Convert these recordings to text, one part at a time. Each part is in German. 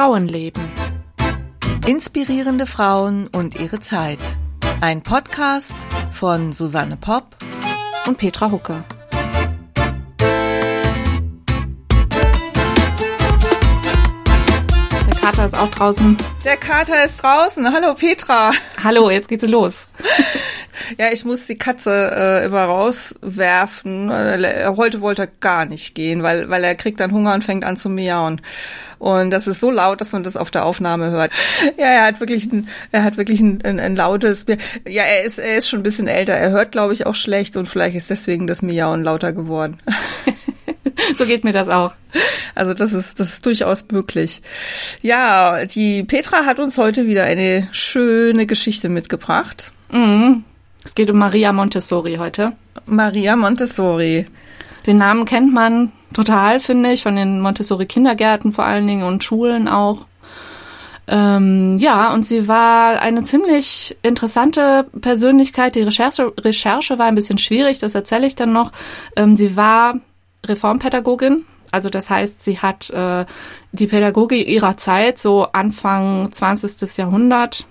Frauenleben. Inspirierende Frauen und ihre Zeit. Ein Podcast von Susanne Popp und Petra Hucke. Der Kater ist auch draußen. Der Kater ist draußen. Hallo Petra. Hallo, jetzt geht's los. Ja, ich muss die Katze äh, immer rauswerfen. Heute wollte er gar nicht gehen, weil, weil er kriegt dann Hunger und fängt an zu miauen. Und das ist so laut, dass man das auf der Aufnahme hört. Ja, er hat wirklich ein, er hat wirklich ein, ein, ein lautes, ja, er ist, er ist schon ein bisschen älter. Er hört, glaube ich, auch schlecht und vielleicht ist deswegen das Miauen lauter geworden. so geht mir das auch. Also das ist, das ist durchaus möglich. Ja, die Petra hat uns heute wieder eine schöne Geschichte mitgebracht. Mhm. Es geht um Maria Montessori heute. Maria Montessori. Den Namen kennt man total, finde ich, von den Montessori-Kindergärten vor allen Dingen und Schulen auch. Ähm, ja, und sie war eine ziemlich interessante Persönlichkeit. Die Recherche, Recherche war ein bisschen schwierig, das erzähle ich dann noch. Ähm, sie war Reformpädagogin, also das heißt, sie hat äh, die Pädagogik ihrer Zeit, so Anfang 20. Jahrhundert,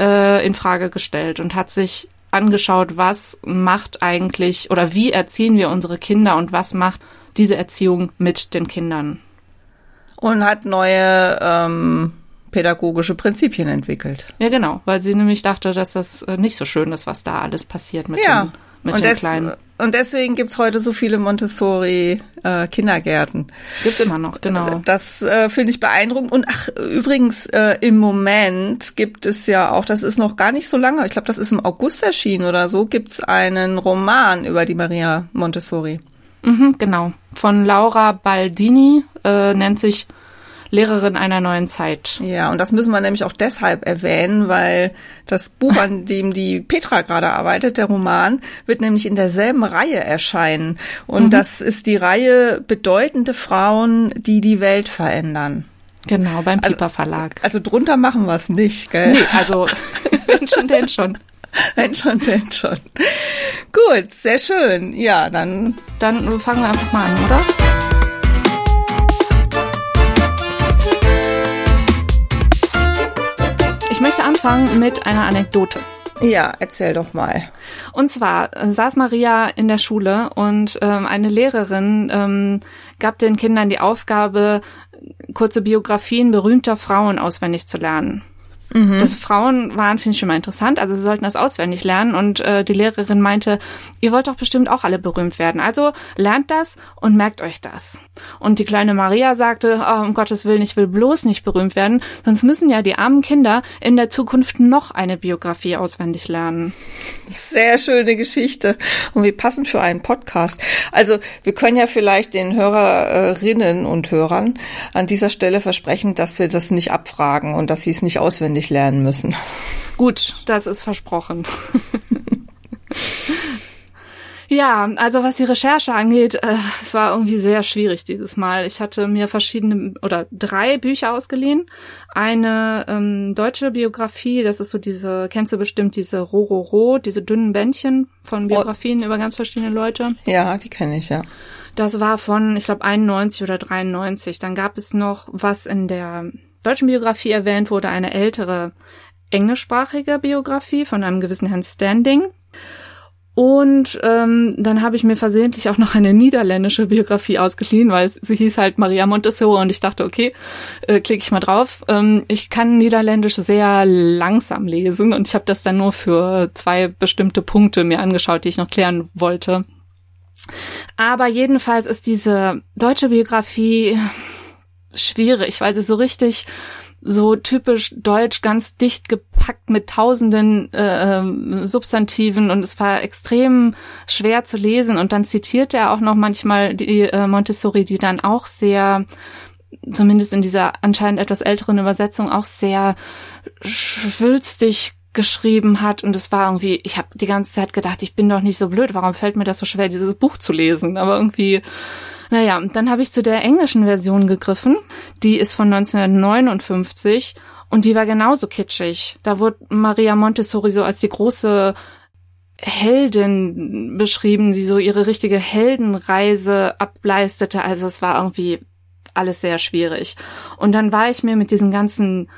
äh, in Frage gestellt und hat sich angeschaut, was macht eigentlich oder wie erziehen wir unsere Kinder und was macht diese Erziehung mit den Kindern. Und hat neue ähm, pädagogische Prinzipien entwickelt. Ja, genau, weil sie nämlich dachte, dass das äh, nicht so schön ist, was da alles passiert mit ja. den mit den des, Kleinen. Und deswegen gibt's heute so viele Montessori-Kindergärten. Äh, Gibt's immer noch, genau. Das äh, finde ich beeindruckend. Und ach, übrigens, äh, im Moment gibt es ja auch, das ist noch gar nicht so lange, ich glaube, das ist im August erschienen oder so, gibt's einen Roman über die Maria Montessori. Mhm, genau. Von Laura Baldini, äh, nennt sich Lehrerin einer neuen Zeit. Ja, und das müssen wir nämlich auch deshalb erwähnen, weil das Buch, an dem die Petra gerade arbeitet, der Roman, wird nämlich in derselben Reihe erscheinen. Und mhm. das ist die Reihe Bedeutende Frauen, die die Welt verändern. Genau, beim also, Piper Verlag. Also, also drunter machen wir es nicht, gell? Nee, also wenn schon, denn schon. Wenn schon, denn schon. Gut, sehr schön. Ja, dann. Dann fangen wir einfach mal an, oder? Anfangen mit einer Anekdote. Ja, erzähl doch mal. Und zwar äh, saß Maria in der Schule und ähm, eine Lehrerin ähm, gab den Kindern die Aufgabe, kurze Biografien berühmter Frauen auswendig zu lernen. Mhm. Das Frauen waren, finde ich schon mal interessant. Also sie sollten das auswendig lernen. Und äh, die Lehrerin meinte, ihr wollt doch bestimmt auch alle berühmt werden. Also lernt das und merkt euch das. Und die kleine Maria sagte, oh, um Gottes Willen, ich will bloß nicht berühmt werden, sonst müssen ja die armen Kinder in der Zukunft noch eine Biografie auswendig lernen. Sehr schöne Geschichte. Und wie passend für einen Podcast. Also wir können ja vielleicht den Hörerinnen und Hörern an dieser Stelle versprechen, dass wir das nicht abfragen und dass sie es nicht auswendig auswendig lernen müssen. Gut, das ist versprochen. Ja, also was die Recherche angeht, äh, es war irgendwie sehr schwierig dieses Mal. Ich hatte mir verschiedene oder drei Bücher ausgeliehen. Eine ähm, deutsche Biografie, das ist so diese, kennst du bestimmt diese Rororo, diese dünnen Bändchen von Biografien oh. über ganz verschiedene Leute. Ja, die kenne ich, ja. Das war von, ich glaube, 91 oder 93. Dann gab es noch was in der deutschen Biografie erwähnt wurde eine ältere englischsprachige Biografie von einem gewissen Herrn Standing. Und ähm, dann habe ich mir versehentlich auch noch eine niederländische Biografie ausgeliehen, weil sie hieß halt Maria Montessori und ich dachte, okay, äh, klicke ich mal drauf. Ähm, ich kann Niederländisch sehr langsam lesen und ich habe das dann nur für zwei bestimmte Punkte mir angeschaut, die ich noch klären wollte. Aber jedenfalls ist diese deutsche Biografie schwierig, weil sie so richtig so typisch deutsch, ganz dicht gepackt mit tausenden äh, ähm, Substantiven und es war extrem schwer zu lesen. Und dann zitiert er auch noch manchmal die äh, Montessori, die dann auch sehr, zumindest in dieser anscheinend etwas älteren Übersetzung, auch sehr schwülstig geschrieben hat und es war irgendwie, ich habe die ganze Zeit gedacht, ich bin doch nicht so blöd, warum fällt mir das so schwer, dieses Buch zu lesen? Aber irgendwie naja, dann habe ich zu der englischen Version gegriffen. Die ist von 1959 und die war genauso kitschig. Da wurde Maria Montessori so als die große Heldin beschrieben, die so ihre richtige Heldenreise ableistete. Also es war irgendwie alles sehr schwierig. Und dann war ich mir mit diesen ganzen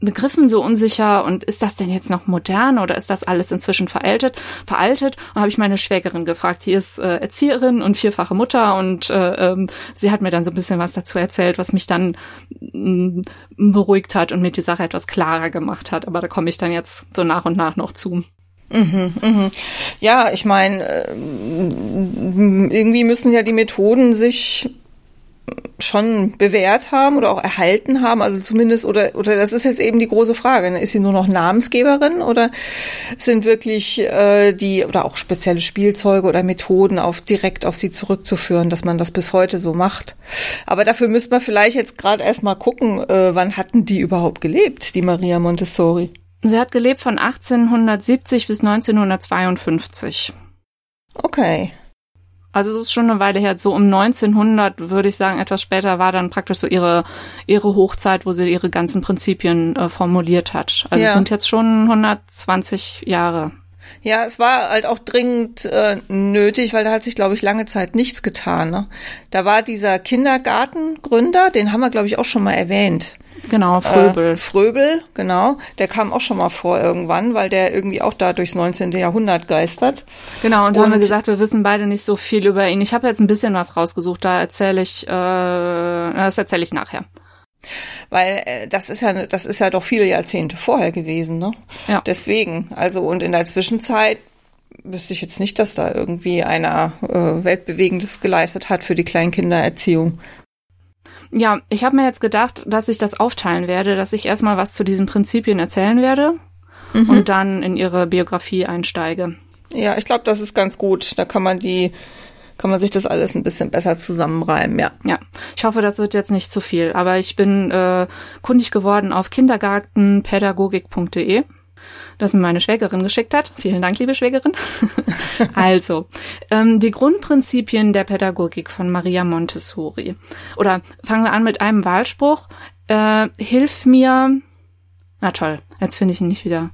Begriffen so unsicher und ist das denn jetzt noch modern oder ist das alles inzwischen veraltet? Veraltet und habe ich meine Schwägerin gefragt, die ist äh, Erzieherin und vierfache Mutter und äh, ähm, sie hat mir dann so ein bisschen was dazu erzählt, was mich dann mm, beruhigt hat und mir die Sache etwas klarer gemacht hat. Aber da komme ich dann jetzt so nach und nach noch zu. Mhm, mhm. Ja, ich meine, äh, irgendwie müssen ja die Methoden sich schon bewährt haben oder auch erhalten haben, also zumindest oder oder das ist jetzt eben die große Frage, ne? ist sie nur noch Namensgeberin oder sind wirklich äh, die oder auch spezielle Spielzeuge oder Methoden auf direkt auf sie zurückzuführen, dass man das bis heute so macht. Aber dafür müsste man vielleicht jetzt gerade erstmal gucken, äh, wann hatten die überhaupt gelebt, die Maria Montessori? Sie hat gelebt von 1870 bis 1952. Okay. Also das ist schon eine Weile her. So um 1900 würde ich sagen, etwas später war dann praktisch so ihre ihre Hochzeit, wo sie ihre ganzen Prinzipien äh, formuliert hat. Also ja. es sind jetzt schon 120 Jahre. Ja, es war halt auch dringend äh, nötig, weil da hat sich, glaube ich, lange Zeit nichts getan. Ne? Da war dieser Kindergartengründer, den haben wir, glaube ich, auch schon mal erwähnt. Genau, Fröbel. Äh, Fröbel, genau. Der kam auch schon mal vor irgendwann, weil der irgendwie auch da durchs 19. Jahrhundert geistert. Genau, und, und haben wir gesagt, wir wissen beide nicht so viel über ihn. Ich habe jetzt ein bisschen was rausgesucht, da erzähle ich, äh, das erzähle ich nachher. Weil äh, das ist ja, das ist ja doch viele Jahrzehnte vorher gewesen, ne? Ja. Deswegen, also und in der Zwischenzeit wüsste ich jetzt nicht, dass da irgendwie einer äh, Weltbewegendes geleistet hat für die Kleinkindererziehung. Ja, ich habe mir jetzt gedacht, dass ich das aufteilen werde, dass ich erstmal was zu diesen Prinzipien erzählen werde mhm. und dann in ihre Biografie einsteige. Ja, ich glaube, das ist ganz gut. Da kann man die kann man sich das alles ein bisschen besser zusammenreimen, ja. Ja, ich hoffe, das wird jetzt nicht zu viel, aber ich bin äh, kundig geworden auf kindergartenpädagogik.de das mir meine Schwägerin geschickt hat. Vielen Dank, liebe Schwägerin. also, ähm, die Grundprinzipien der Pädagogik von Maria Montessori. Oder fangen wir an mit einem Wahlspruch. Äh, hilf mir. Na toll, jetzt finde ich ihn nicht wieder.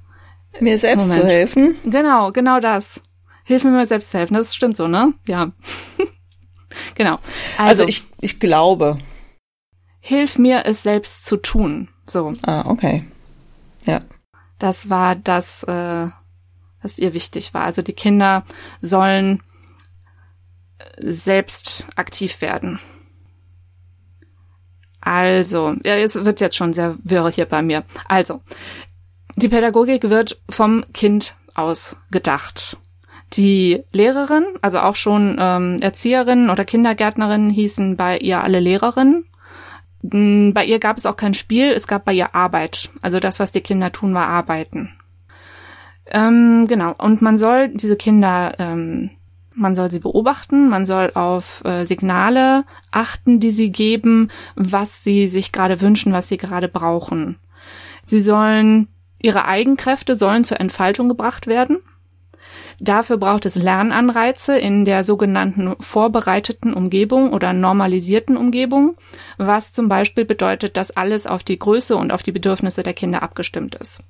Mir selbst Moment. zu helfen. Genau, genau das. Hilf mir mir selbst zu helfen. Das stimmt so, ne? Ja. genau. Also, also ich, ich glaube. Hilf mir es selbst zu tun. So. Ah, okay. Ja. Das war das, äh, was ihr wichtig war. Also die Kinder sollen selbst aktiv werden. Also, ja, es wird jetzt schon sehr wirr hier bei mir. Also, die Pädagogik wird vom Kind aus gedacht. Die Lehrerin, also auch schon ähm, Erzieherinnen oder Kindergärtnerinnen hießen bei ihr alle Lehrerinnen. Bei ihr gab es auch kein Spiel, es gab bei ihr Arbeit. Also das, was die Kinder tun, war Arbeiten. Ähm, genau. Und man soll diese Kinder, ähm, man soll sie beobachten, man soll auf äh, Signale achten, die sie geben, was sie sich gerade wünschen, was sie gerade brauchen. Sie sollen, ihre Eigenkräfte sollen zur Entfaltung gebracht werden. Dafür braucht es Lernanreize in der sogenannten vorbereiteten Umgebung oder normalisierten Umgebung, was zum Beispiel bedeutet, dass alles auf die Größe und auf die Bedürfnisse der Kinder abgestimmt ist.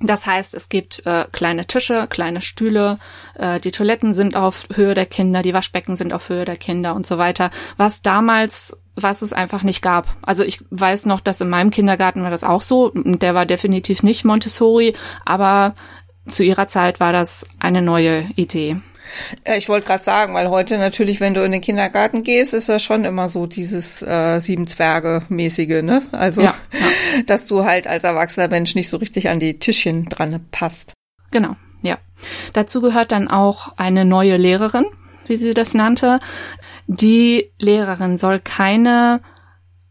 Das heißt, es gibt äh, kleine Tische, kleine Stühle, äh, die Toiletten sind auf Höhe der Kinder, die Waschbecken sind auf Höhe der Kinder und so weiter, was damals was es einfach nicht gab. Also ich weiß noch, dass in meinem Kindergarten war das auch so. Der war definitiv nicht Montessori, aber zu ihrer Zeit war das eine neue Idee. Ich wollte gerade sagen, weil heute natürlich, wenn du in den Kindergarten gehst, ist ja schon immer so dieses äh, sieben Zwerge mäßige, ne? Also, ja, ja. dass du halt als erwachsener Mensch nicht so richtig an die Tischchen dran passt. Genau, ja. Dazu gehört dann auch eine neue Lehrerin, wie sie das nannte. Die Lehrerin soll keine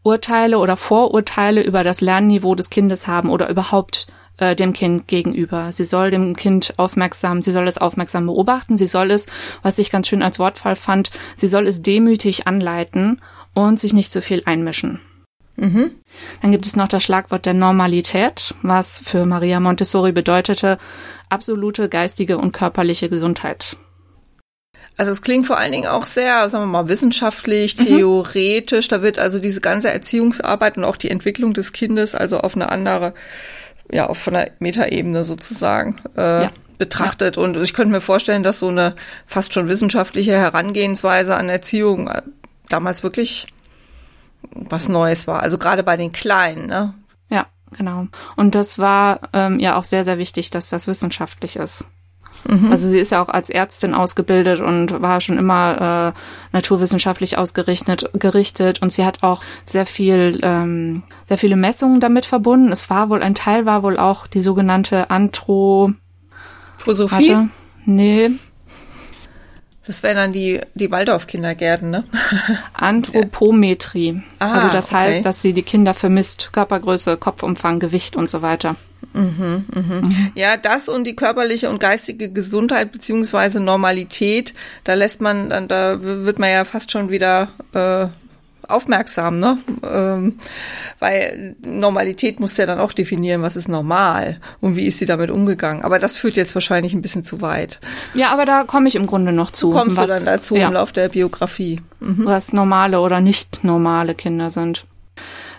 Urteile oder Vorurteile über das Lernniveau des Kindes haben oder überhaupt äh, dem Kind gegenüber. Sie soll dem Kind aufmerksam, sie soll es aufmerksam beobachten, sie soll es, was ich ganz schön als Wortfall fand, sie soll es demütig anleiten und sich nicht zu viel einmischen. Mhm. Dann gibt es noch das Schlagwort der Normalität, was für Maria Montessori bedeutete absolute geistige und körperliche Gesundheit. Also es klingt vor allen Dingen auch sehr, sagen wir mal, wissenschaftlich, mhm. theoretisch. Da wird also diese ganze Erziehungsarbeit und auch die Entwicklung des Kindes also auf eine andere ja, auf von der Metaebene sozusagen äh, ja. betrachtet. Ja. Und ich könnte mir vorstellen, dass so eine fast schon wissenschaftliche Herangehensweise an Erziehung äh, damals wirklich was Neues war. Also gerade bei den Kleinen, ne? Ja, genau. Und das war ähm, ja auch sehr, sehr wichtig, dass das wissenschaftlich ist. Mhm. Also sie ist ja auch als Ärztin ausgebildet und war schon immer äh, naturwissenschaftlich ausgerichtet gerichtet und sie hat auch sehr viel ähm, sehr viele Messungen damit verbunden. Es war wohl ein Teil war wohl auch die sogenannte Anthro Philosophie. Warte, nee. Das wären dann die, die Waldorf-Kindergärten, ne? Anthropometrie. Ah, also das okay. heißt, dass sie die Kinder vermisst, Körpergröße, Kopfumfang, Gewicht und so weiter. Mhm. Mhm. Ja, das und die körperliche und geistige Gesundheit beziehungsweise Normalität, da lässt man, da wird man ja fast schon wieder äh, aufmerksam, ne? Ähm, weil Normalität muss ja dann auch definieren, was ist normal und wie ist sie damit umgegangen. Aber das führt jetzt wahrscheinlich ein bisschen zu weit. Ja, aber da komme ich im Grunde noch zu. Kommst was, du dann dazu ja. im Lauf der Biografie? Mhm. Was normale oder nicht normale Kinder sind.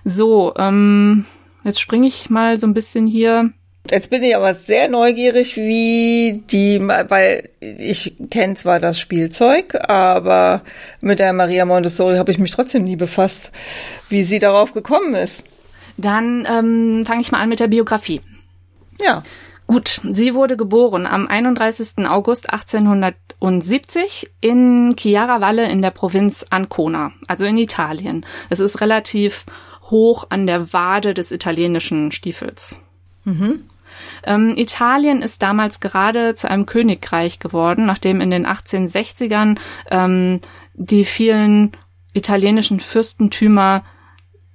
So, ähm, jetzt springe ich mal so ein bisschen hier Jetzt bin ich aber sehr neugierig, wie die, weil ich kenne zwar das Spielzeug, aber mit der Maria Montessori habe ich mich trotzdem nie befasst, wie sie darauf gekommen ist. Dann ähm, fange ich mal an mit der Biografie. Ja. Gut, sie wurde geboren am 31. August 1870 in Chiaravalle in der Provinz Ancona, also in Italien. Es ist relativ hoch an der Wade des italienischen Stiefels. Mhm. Ähm, Italien ist damals gerade zu einem Königreich geworden, nachdem in den 1860ern ähm, die vielen italienischen Fürstentümer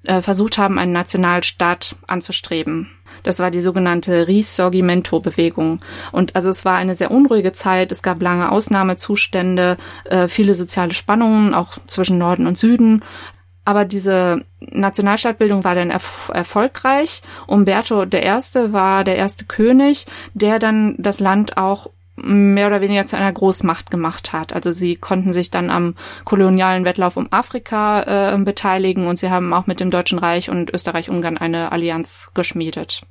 äh, versucht haben, einen Nationalstaat anzustreben. Das war die sogenannte Risorgimento-Bewegung. Und also es war eine sehr unruhige Zeit. Es gab lange Ausnahmezustände, äh, viele soziale Spannungen, auch zwischen Norden und Süden. Aber diese Nationalstaatbildung war dann erf erfolgreich. Umberto I. war der erste König, der dann das Land auch mehr oder weniger zu einer Großmacht gemacht hat. Also sie konnten sich dann am kolonialen Wettlauf um Afrika äh, beteiligen und sie haben auch mit dem Deutschen Reich und Österreich-Ungarn eine Allianz geschmiedet.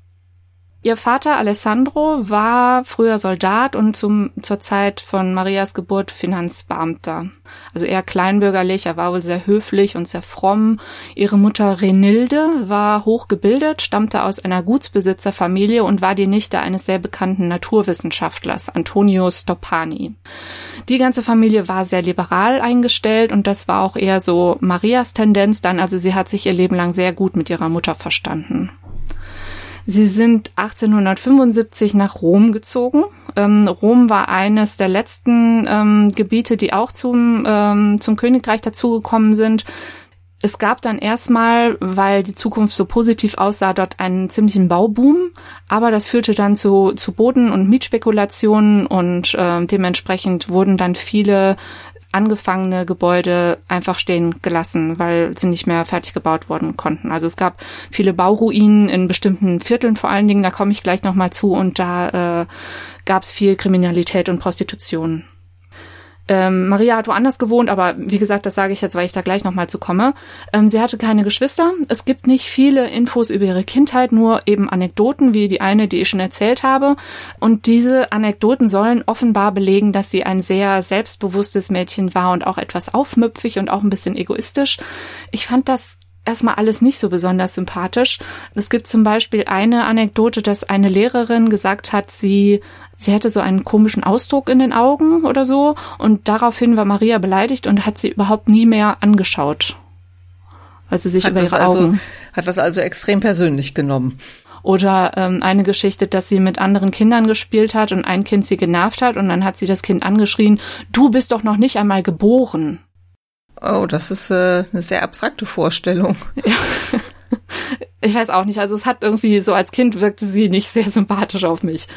Ihr Vater Alessandro war früher Soldat und zum, zur Zeit von Marias Geburt Finanzbeamter. Also eher kleinbürgerlich, er war wohl sehr höflich und sehr fromm. Ihre Mutter Renilde war hochgebildet, stammte aus einer Gutsbesitzerfamilie und war die Nichte eines sehr bekannten Naturwissenschaftlers, Antonio Stoppani. Die ganze Familie war sehr liberal eingestellt und das war auch eher so Marias Tendenz dann, also sie hat sich ihr Leben lang sehr gut mit ihrer Mutter verstanden. Sie sind 1875 nach Rom gezogen. Ähm, Rom war eines der letzten ähm, Gebiete, die auch zum, ähm, zum Königreich dazugekommen sind. Es gab dann erstmal, weil die Zukunft so positiv aussah, dort einen ziemlichen Bauboom, aber das führte dann zu, zu Boden- und Mietspekulationen und äh, dementsprechend wurden dann viele angefangene Gebäude einfach stehen gelassen, weil sie nicht mehr fertig gebaut worden konnten. Also es gab viele Bauruinen in bestimmten Vierteln vor allen Dingen, da komme ich gleich nochmal zu und da äh, gab es viel Kriminalität und Prostitution. Ähm, Maria hat woanders gewohnt, aber wie gesagt, das sage ich jetzt, weil ich da gleich nochmal zu komme. Ähm, sie hatte keine Geschwister. Es gibt nicht viele Infos über ihre Kindheit, nur eben Anekdoten, wie die eine, die ich schon erzählt habe. Und diese Anekdoten sollen offenbar belegen, dass sie ein sehr selbstbewusstes Mädchen war und auch etwas aufmüpfig und auch ein bisschen egoistisch. Ich fand das erstmal alles nicht so besonders sympathisch. Es gibt zum Beispiel eine Anekdote, dass eine Lehrerin gesagt hat, sie, sie hätte so einen komischen Ausdruck in den Augen oder so und daraufhin war Maria beleidigt und hat sie überhaupt nie mehr angeschaut. Weil sie sich hat über ihre also, Augen. Hat das also extrem persönlich genommen. Oder ähm, eine Geschichte, dass sie mit anderen Kindern gespielt hat und ein Kind sie genervt hat und dann hat sie das Kind angeschrien, du bist doch noch nicht einmal geboren. Oh, das ist äh, eine sehr abstrakte Vorstellung. Ja. Ich weiß auch nicht. Also es hat irgendwie so als Kind wirkte sie nicht sehr sympathisch auf mich.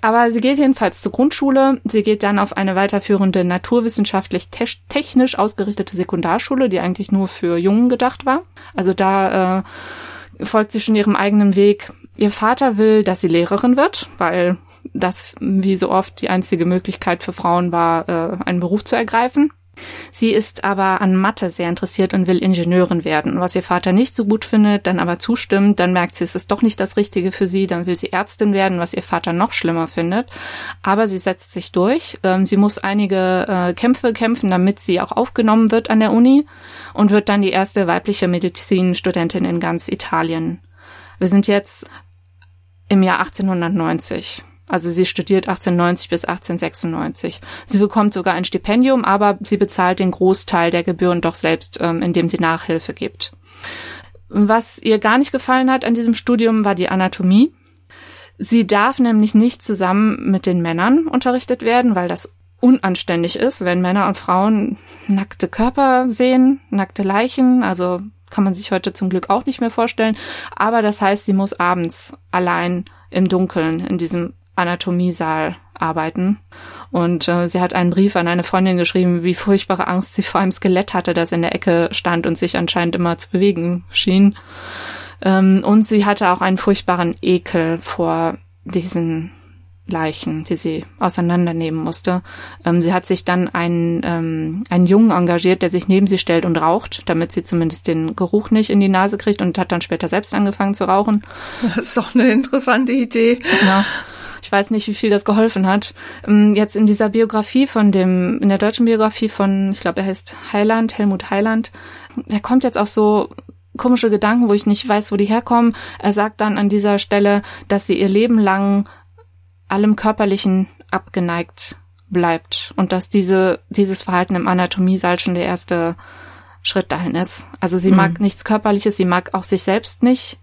Aber sie geht jedenfalls zur Grundschule. Sie geht dann auf eine weiterführende naturwissenschaftlich technisch ausgerichtete Sekundarschule, die eigentlich nur für Jungen gedacht war. Also da äh, folgt sie schon ihrem eigenen Weg. Ihr Vater will, dass sie Lehrerin wird, weil das wie so oft die einzige Möglichkeit für Frauen war, äh, einen Beruf zu ergreifen. Sie ist aber an Mathe sehr interessiert und will Ingenieurin werden, was ihr Vater nicht so gut findet, dann aber zustimmt, dann merkt sie, es ist doch nicht das Richtige für sie, dann will sie Ärztin werden, was ihr Vater noch schlimmer findet. Aber sie setzt sich durch. Ähm, sie muss einige äh, Kämpfe kämpfen, damit sie auch aufgenommen wird an der Uni und wird dann die erste weibliche Medizinstudentin in ganz Italien. Wir sind jetzt im Jahr 1890. Also sie studiert 1890 bis 1896. Sie bekommt sogar ein Stipendium, aber sie bezahlt den Großteil der Gebühren doch selbst, ähm, indem sie Nachhilfe gibt. Was ihr gar nicht gefallen hat an diesem Studium war die Anatomie. Sie darf nämlich nicht zusammen mit den Männern unterrichtet werden, weil das unanständig ist, wenn Männer und Frauen nackte Körper sehen, nackte Leichen, also kann man sich heute zum Glück auch nicht mehr vorstellen. Aber das heißt, sie muss abends allein im Dunkeln in diesem Anatomiesaal arbeiten. Und äh, sie hat einen Brief an eine Freundin geschrieben, wie furchtbare Angst sie vor einem Skelett hatte, das in der Ecke stand und sich anscheinend immer zu bewegen schien. Ähm, und sie hatte auch einen furchtbaren Ekel vor diesen Leichen, die sie auseinandernehmen musste. Ähm, sie hat sich dann einen, ähm, einen Jungen engagiert, der sich neben sie stellt und raucht, damit sie zumindest den Geruch nicht in die Nase kriegt und hat dann später selbst angefangen zu rauchen. Das ist doch eine interessante Idee. Ja. Ich weiß nicht, wie viel das geholfen hat. Ähm, jetzt in dieser Biografie von dem, in der deutschen Biografie von, ich glaube, er heißt Heiland, Helmut Heiland, er kommt jetzt auf so komische Gedanken, wo ich nicht weiß, wo die herkommen. Er sagt dann an dieser Stelle, dass sie ihr Leben lang allem Körperlichen abgeneigt bleibt und dass diese, dieses Verhalten im Anatomiesaal schon der erste Schritt dahin ist. Also sie mhm. mag nichts Körperliches, sie mag auch sich selbst nicht,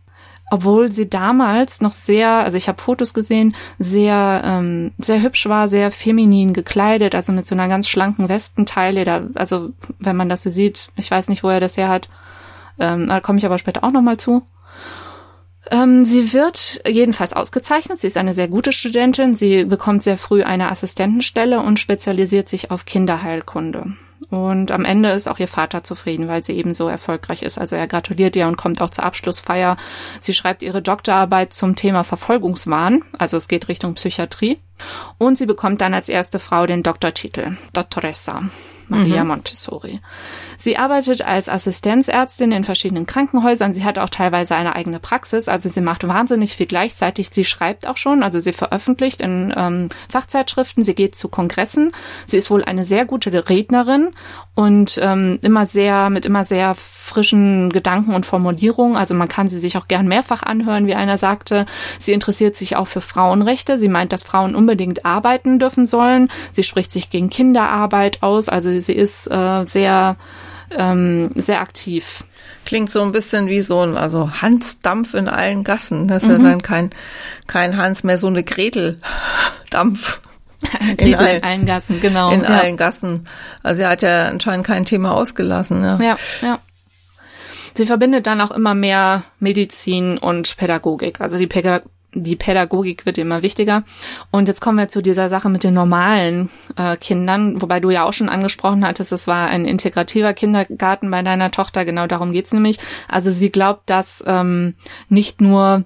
obwohl sie damals noch sehr, also ich habe Fotos gesehen, sehr, ähm, sehr hübsch war, sehr feminin gekleidet, also mit so einer ganz schlanken Westenteile. Da, also wenn man das so sieht, ich weiß nicht, wo er das her hat, ähm, da komme ich aber später auch noch mal zu. Ähm, sie wird jedenfalls ausgezeichnet. Sie ist eine sehr gute Studentin. Sie bekommt sehr früh eine Assistentenstelle und spezialisiert sich auf Kinderheilkunde. Und am Ende ist auch ihr Vater zufrieden, weil sie eben so erfolgreich ist. Also er gratuliert ihr und kommt auch zur Abschlussfeier. Sie schreibt ihre Doktorarbeit zum Thema Verfolgungswahn. Also es geht Richtung Psychiatrie. Und sie bekommt dann als erste Frau den Doktortitel, Dottoressa. Maria mhm. Montessori. Sie arbeitet als Assistenzärztin in verschiedenen Krankenhäusern. Sie hat auch teilweise eine eigene Praxis. Also sie macht wahnsinnig viel gleichzeitig. Sie schreibt auch schon, also sie veröffentlicht in ähm, Fachzeitschriften. Sie geht zu Kongressen. Sie ist wohl eine sehr gute Rednerin und ähm, immer sehr mit immer sehr frischen Gedanken und Formulierungen. Also man kann sie sich auch gern mehrfach anhören, wie einer sagte. Sie interessiert sich auch für Frauenrechte. Sie meint, dass Frauen unbedingt arbeiten dürfen sollen. Sie spricht sich gegen Kinderarbeit aus. Also sie ist äh, sehr, ähm, sehr aktiv. Klingt so ein bisschen wie so ein, also Hansdampf in allen Gassen. Das ist mhm. ja dann kein, kein Hans mehr, so eine Gretel-Dampf. in, all, in allen Gassen, genau. In ja. allen Gassen. Also er hat ja anscheinend kein Thema ausgelassen. Ja, ja. ja. Sie verbindet dann auch immer mehr Medizin und Pädagogik. Also die, Päda die Pädagogik wird immer wichtiger. Und jetzt kommen wir zu dieser Sache mit den normalen äh, Kindern, wobei du ja auch schon angesprochen hattest, es war ein integrativer Kindergarten bei deiner Tochter. Genau darum geht's nämlich. Also sie glaubt, dass ähm, nicht nur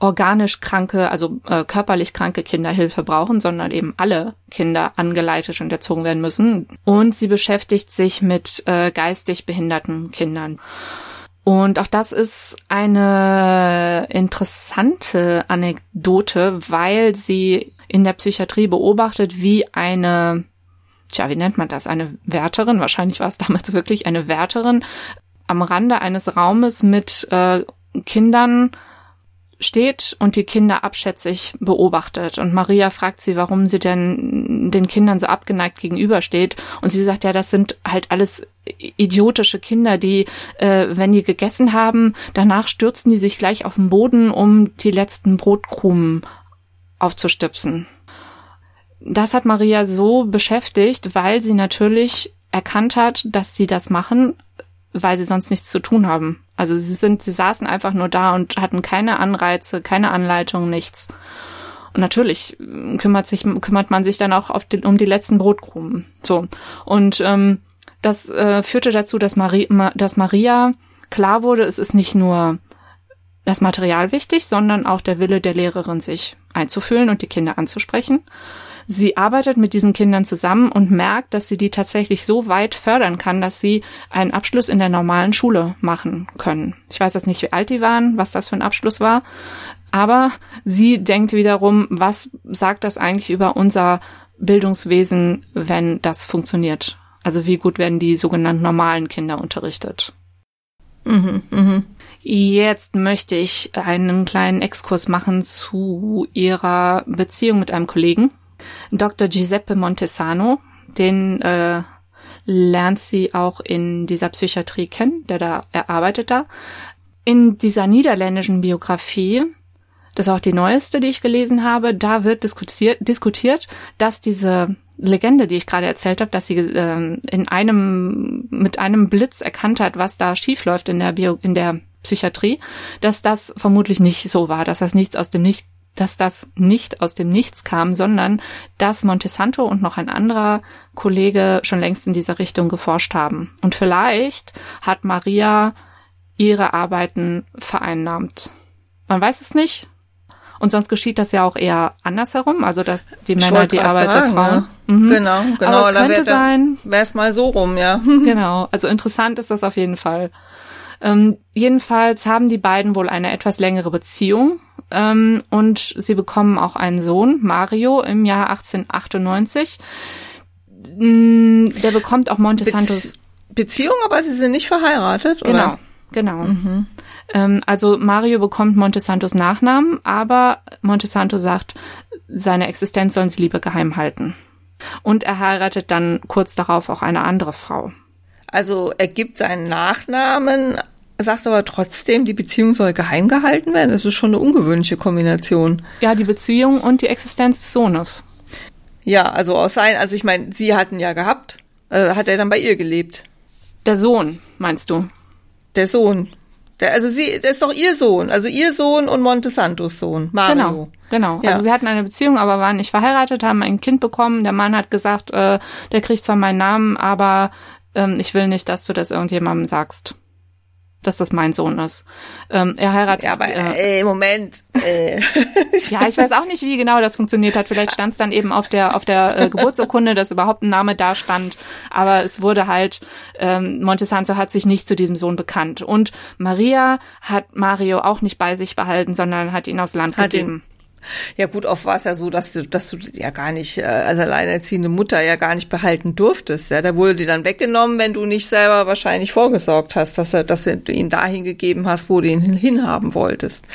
organisch kranke, also äh, körperlich kranke Kinder Hilfe brauchen, sondern eben alle Kinder angeleitet und erzogen werden müssen. Und sie beschäftigt sich mit äh, geistig behinderten Kindern. Und auch das ist eine interessante Anekdote, weil sie in der Psychiatrie beobachtet, wie eine, tja, wie nennt man das? Eine Wärterin, wahrscheinlich war es damals wirklich eine Wärterin, am Rande eines Raumes mit äh, Kindern steht und die Kinder abschätzig beobachtet. Und Maria fragt sie, warum sie denn den Kindern so abgeneigt gegenübersteht. Und sie sagt, ja, das sind halt alles idiotische Kinder, die, äh, wenn die gegessen haben, danach stürzen die sich gleich auf den Boden, um die letzten Brotkrumen aufzustüpsen. Das hat Maria so beschäftigt, weil sie natürlich erkannt hat, dass sie das machen, weil sie sonst nichts zu tun haben. Also sie sind, sie saßen einfach nur da und hatten keine Anreize, keine Anleitung, nichts. Und natürlich kümmert sich, kümmert man sich dann auch auf den, um die letzten Brotkrumen. So. Und ähm, das äh, führte dazu, dass, Marie, dass Maria klar wurde, es ist nicht nur das Material wichtig, sondern auch der Wille der Lehrerin, sich einzufühlen und die Kinder anzusprechen. Sie arbeitet mit diesen Kindern zusammen und merkt, dass sie die tatsächlich so weit fördern kann, dass sie einen Abschluss in der normalen Schule machen können. Ich weiß jetzt nicht, wie alt die waren, was das für ein Abschluss war, aber sie denkt wiederum, was sagt das eigentlich über unser Bildungswesen, wenn das funktioniert? Also wie gut werden die sogenannten normalen Kinder unterrichtet? Mhm, mh. Jetzt möchte ich einen kleinen Exkurs machen zu ihrer Beziehung mit einem Kollegen, Dr. Giuseppe Montesano. Den äh, lernt sie auch in dieser Psychiatrie kennen, der da er arbeitet da. In dieser niederländischen Biografie, das ist auch die neueste, die ich gelesen habe, da wird diskutiert, diskutiert dass diese Legende, die ich gerade erzählt habe, dass sie äh, in einem mit einem Blitz erkannt hat, was da schiefläuft in der Bio, in der Psychiatrie, dass das vermutlich nicht so war, dass das nichts aus dem nicht dass das nicht aus dem Nichts kam, sondern dass Montesanto und noch ein anderer Kollege schon längst in dieser Richtung geforscht haben. Und vielleicht hat Maria ihre Arbeiten vereinnahmt. Man weiß es nicht. Und sonst geschieht das ja auch eher andersherum, also dass die Männer die Arbeit sagen, der Frauen. Ja. Mhm. Genau, genau. Aber es könnte wär, sein. Wäre es mal so rum, ja. genau. Also interessant ist das auf jeden Fall. Ähm, jedenfalls haben die beiden wohl eine etwas längere Beziehung ähm, und sie bekommen auch einen Sohn, Mario, im Jahr 1898. Mm, der bekommt auch Montesantos Be Beziehung, aber sie sind nicht verheiratet, oder? Genau, genau. Mhm. Ähm, also Mario bekommt Montesantos Nachnamen, aber Montesanto sagt, seine Existenz sollen sie lieber geheim halten. Und er heiratet dann kurz darauf auch eine andere Frau. Also er gibt seinen Nachnamen, sagt aber trotzdem, die Beziehung soll geheim gehalten werden. Das ist schon eine ungewöhnliche Kombination. Ja, die Beziehung und die Existenz des Sohnes. Ja, also aus sein, also ich meine, sie hatten ja gehabt. Äh, hat er dann bei ihr gelebt? Der Sohn, meinst du? Der Sohn. Der, also sie, das ist doch ihr Sohn, also ihr Sohn und Montesantos Sohn, Mario. Genau, genau. Ja. Also sie hatten eine Beziehung, aber waren nicht verheiratet, haben ein Kind bekommen. Der Mann hat gesagt, äh, der kriegt zwar meinen Namen, aber ähm, ich will nicht, dass du das irgendjemandem sagst, dass das mein Sohn ist. Ähm, er heiratet. Ja, aber äh, äh, Moment. Äh. ja, ich weiß auch nicht, wie genau das funktioniert hat. Vielleicht stand es dann eben auf der auf der äh, Geburtsurkunde, dass überhaupt ein Name da stand. Aber es wurde halt ähm, Montesanto hat sich nicht zu diesem Sohn bekannt und Maria hat Mario auch nicht bei sich behalten, sondern hat ihn aufs Land hat gegeben. Ihn ja gut, oft war es ja so, dass du, dass du ja gar nicht, äh, als alleinerziehende Mutter ja gar nicht behalten durftest. Ja, da wurde dir dann weggenommen, wenn du nicht selber wahrscheinlich vorgesorgt hast, dass er, dass du ihn dahin gegeben hast, wo du ihn hinhaben wolltest.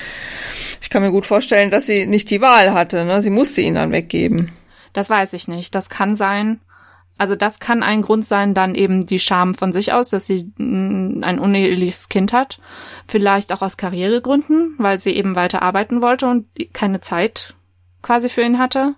Ich kann mir gut vorstellen, dass sie nicht die Wahl hatte. Ne? Sie musste ihn dann weggeben. Das weiß ich nicht. Das kann sein. Also das kann ein Grund sein, dann eben die Scham von sich aus, dass sie mm, ein uneheliches Kind hat. Vielleicht auch aus Karrieregründen, weil sie eben weiter arbeiten wollte und keine Zeit quasi für ihn hatte.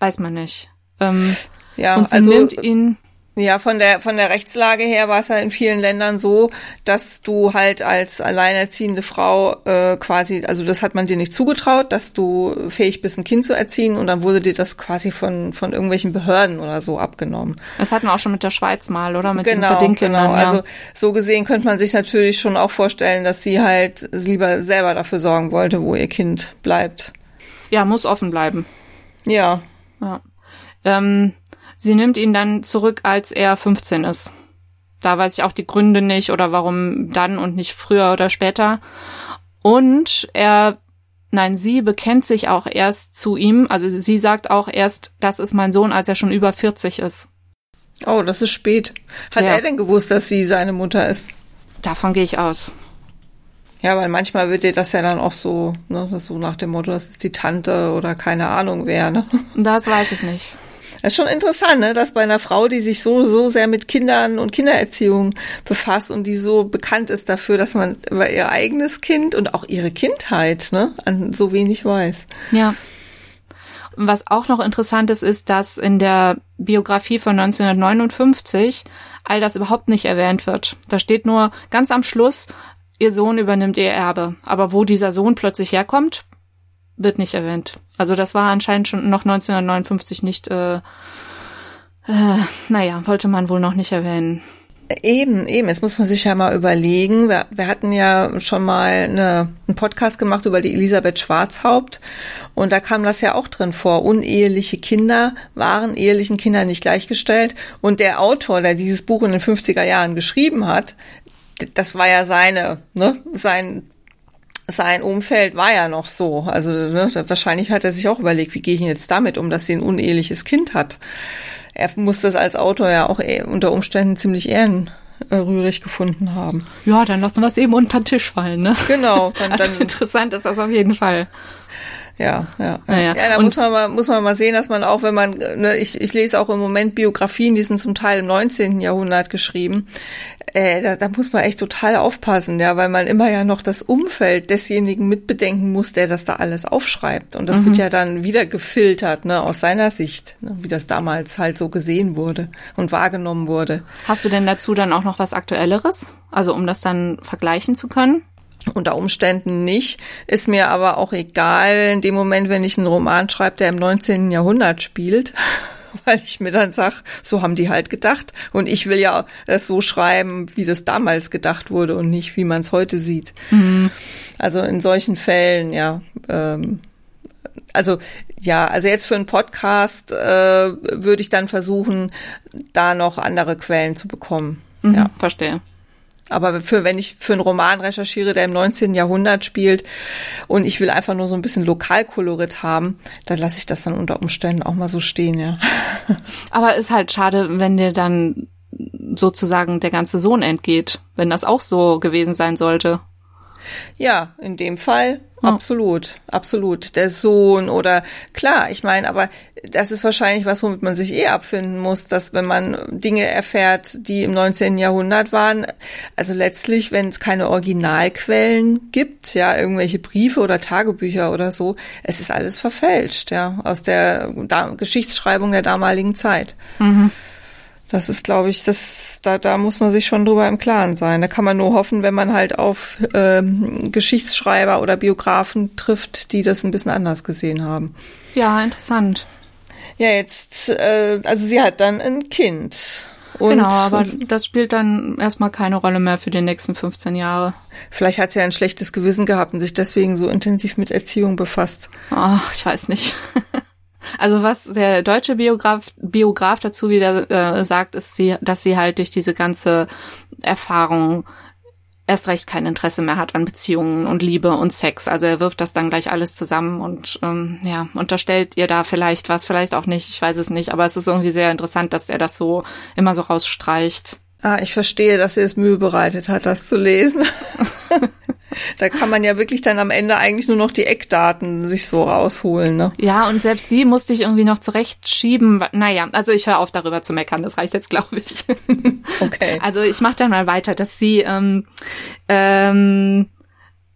Weiß man nicht. Ähm, ja, und sie also, nimmt ihn ja, von der, von der Rechtslage her war es ja in vielen Ländern so, dass du halt als alleinerziehende Frau äh, quasi, also das hat man dir nicht zugetraut, dass du fähig bist, ein Kind zu erziehen und dann wurde dir das quasi von, von irgendwelchen Behörden oder so abgenommen. Das hatten wir auch schon mit der Schweiz mal, oder? Mit genau, genau. Ja. Also so gesehen könnte man sich natürlich schon auch vorstellen, dass sie halt lieber selber dafür sorgen wollte, wo ihr Kind bleibt. Ja, muss offen bleiben. Ja. Ja. Ähm, Sie nimmt ihn dann zurück, als er 15 ist. Da weiß ich auch die Gründe nicht oder warum dann und nicht früher oder später. Und er, nein, sie bekennt sich auch erst zu ihm. Also sie sagt auch erst, das ist mein Sohn, als er schon über 40 ist. Oh, das ist spät. Hat ja. er denn gewusst, dass sie seine Mutter ist? Davon gehe ich aus. Ja, weil manchmal wird dir das ja dann auch so, ne, das so nach dem Motto, das ist die Tante oder keine Ahnung wer, ne? Das weiß ich nicht. Das ist schon interessant, ne, dass bei einer Frau, die sich so, so sehr mit Kindern und Kindererziehung befasst und die so bekannt ist dafür, dass man über ihr eigenes Kind und auch ihre Kindheit, ne, an so wenig weiß. Ja. Was auch noch interessant ist, ist, dass in der Biografie von 1959 all das überhaupt nicht erwähnt wird. Da steht nur ganz am Schluss, ihr Sohn übernimmt ihr Erbe. Aber wo dieser Sohn plötzlich herkommt, wird nicht erwähnt. Also das war anscheinend schon noch 1959 nicht, äh, äh, naja, wollte man wohl noch nicht erwähnen. Eben, eben. Jetzt muss man sich ja mal überlegen. Wir, wir hatten ja schon mal eine, einen Podcast gemacht über die Elisabeth Schwarzhaupt und da kam das ja auch drin vor. Uneheliche Kinder waren ehelichen Kindern nicht gleichgestellt und der Autor, der dieses Buch in den 50er Jahren geschrieben hat, das war ja seine, ne, sein sein Umfeld war ja noch so. Also ne, wahrscheinlich hat er sich auch überlegt, wie gehe ich jetzt damit um, dass sie ein uneheliches Kind hat. Er muss das als Autor ja auch eh unter Umständen ziemlich ehrenrührig gefunden haben. Ja, dann lassen wir es eben unter den Tisch fallen, ne? Genau. Dann, also dann interessant ist das auf jeden Fall. Ja, ja. Naja. Ja, da muss man mal, muss man mal sehen, dass man auch, wenn man, ne, ich, ich lese auch im Moment Biografien, die sind zum Teil im 19. Jahrhundert geschrieben. Äh, da, da muss man echt total aufpassen, ja, weil man immer ja noch das Umfeld desjenigen mitbedenken muss, der das da alles aufschreibt. Und das mhm. wird ja dann wieder gefiltert, ne, aus seiner Sicht, ne, wie das damals halt so gesehen wurde und wahrgenommen wurde. Hast du denn dazu dann auch noch was Aktuelleres? Also um das dann vergleichen zu können? Unter Umständen nicht, ist mir aber auch egal in dem Moment, wenn ich einen Roman schreibe, der im 19. Jahrhundert spielt, weil ich mir dann sag, so haben die halt gedacht und ich will ja es so schreiben, wie das damals gedacht wurde und nicht, wie man es heute sieht. Mhm. Also in solchen Fällen, ja. Ähm, also ja, also jetzt für einen Podcast äh, würde ich dann versuchen, da noch andere Quellen zu bekommen. Mhm, ja, verstehe. Aber für, wenn ich für einen Roman recherchiere, der im 19. Jahrhundert spielt und ich will einfach nur so ein bisschen Lokalkolorit haben, dann lasse ich das dann unter Umständen auch mal so stehen, ja. Aber ist halt schade, wenn dir dann sozusagen der ganze Sohn entgeht, wenn das auch so gewesen sein sollte. Ja, in dem Fall Absolut, absolut. Der Sohn oder klar, ich meine, aber das ist wahrscheinlich was, womit man sich eh abfinden muss, dass wenn man Dinge erfährt, die im 19. Jahrhundert waren, also letztlich, wenn es keine Originalquellen gibt, ja, irgendwelche Briefe oder Tagebücher oder so, es ist alles verfälscht, ja, aus der da Geschichtsschreibung der damaligen Zeit. Mhm. Das ist, glaube ich, das, da, da muss man sich schon drüber im Klaren sein. Da kann man nur hoffen, wenn man halt auf ähm, Geschichtsschreiber oder Biografen trifft, die das ein bisschen anders gesehen haben. Ja, interessant. Ja, jetzt, äh, also sie hat dann ein Kind. Und genau, aber das spielt dann erstmal keine Rolle mehr für die nächsten 15 Jahre. Vielleicht hat sie ein schlechtes Gewissen gehabt und sich deswegen so intensiv mit Erziehung befasst. Ach, ich weiß nicht. Also was der deutsche Biograf, Biograf dazu wieder äh, sagt, ist, sie, dass sie halt durch diese ganze Erfahrung erst recht kein Interesse mehr hat an Beziehungen und Liebe und Sex. Also er wirft das dann gleich alles zusammen und ähm, ja, unterstellt ihr da vielleicht was, vielleicht auch nicht, ich weiß es nicht, aber es ist irgendwie sehr interessant, dass er das so immer so rausstreicht. Ah, ich verstehe, dass sie es Mühe bereitet hat, das zu lesen. Da kann man ja wirklich dann am Ende eigentlich nur noch die Eckdaten sich so rausholen. Ne? Ja, und selbst die musste ich irgendwie noch zurechtschieben. Naja, also ich höre auf darüber zu meckern, das reicht jetzt, glaube ich. Okay. Also ich mache dann mal weiter, dass sie ähm, ähm,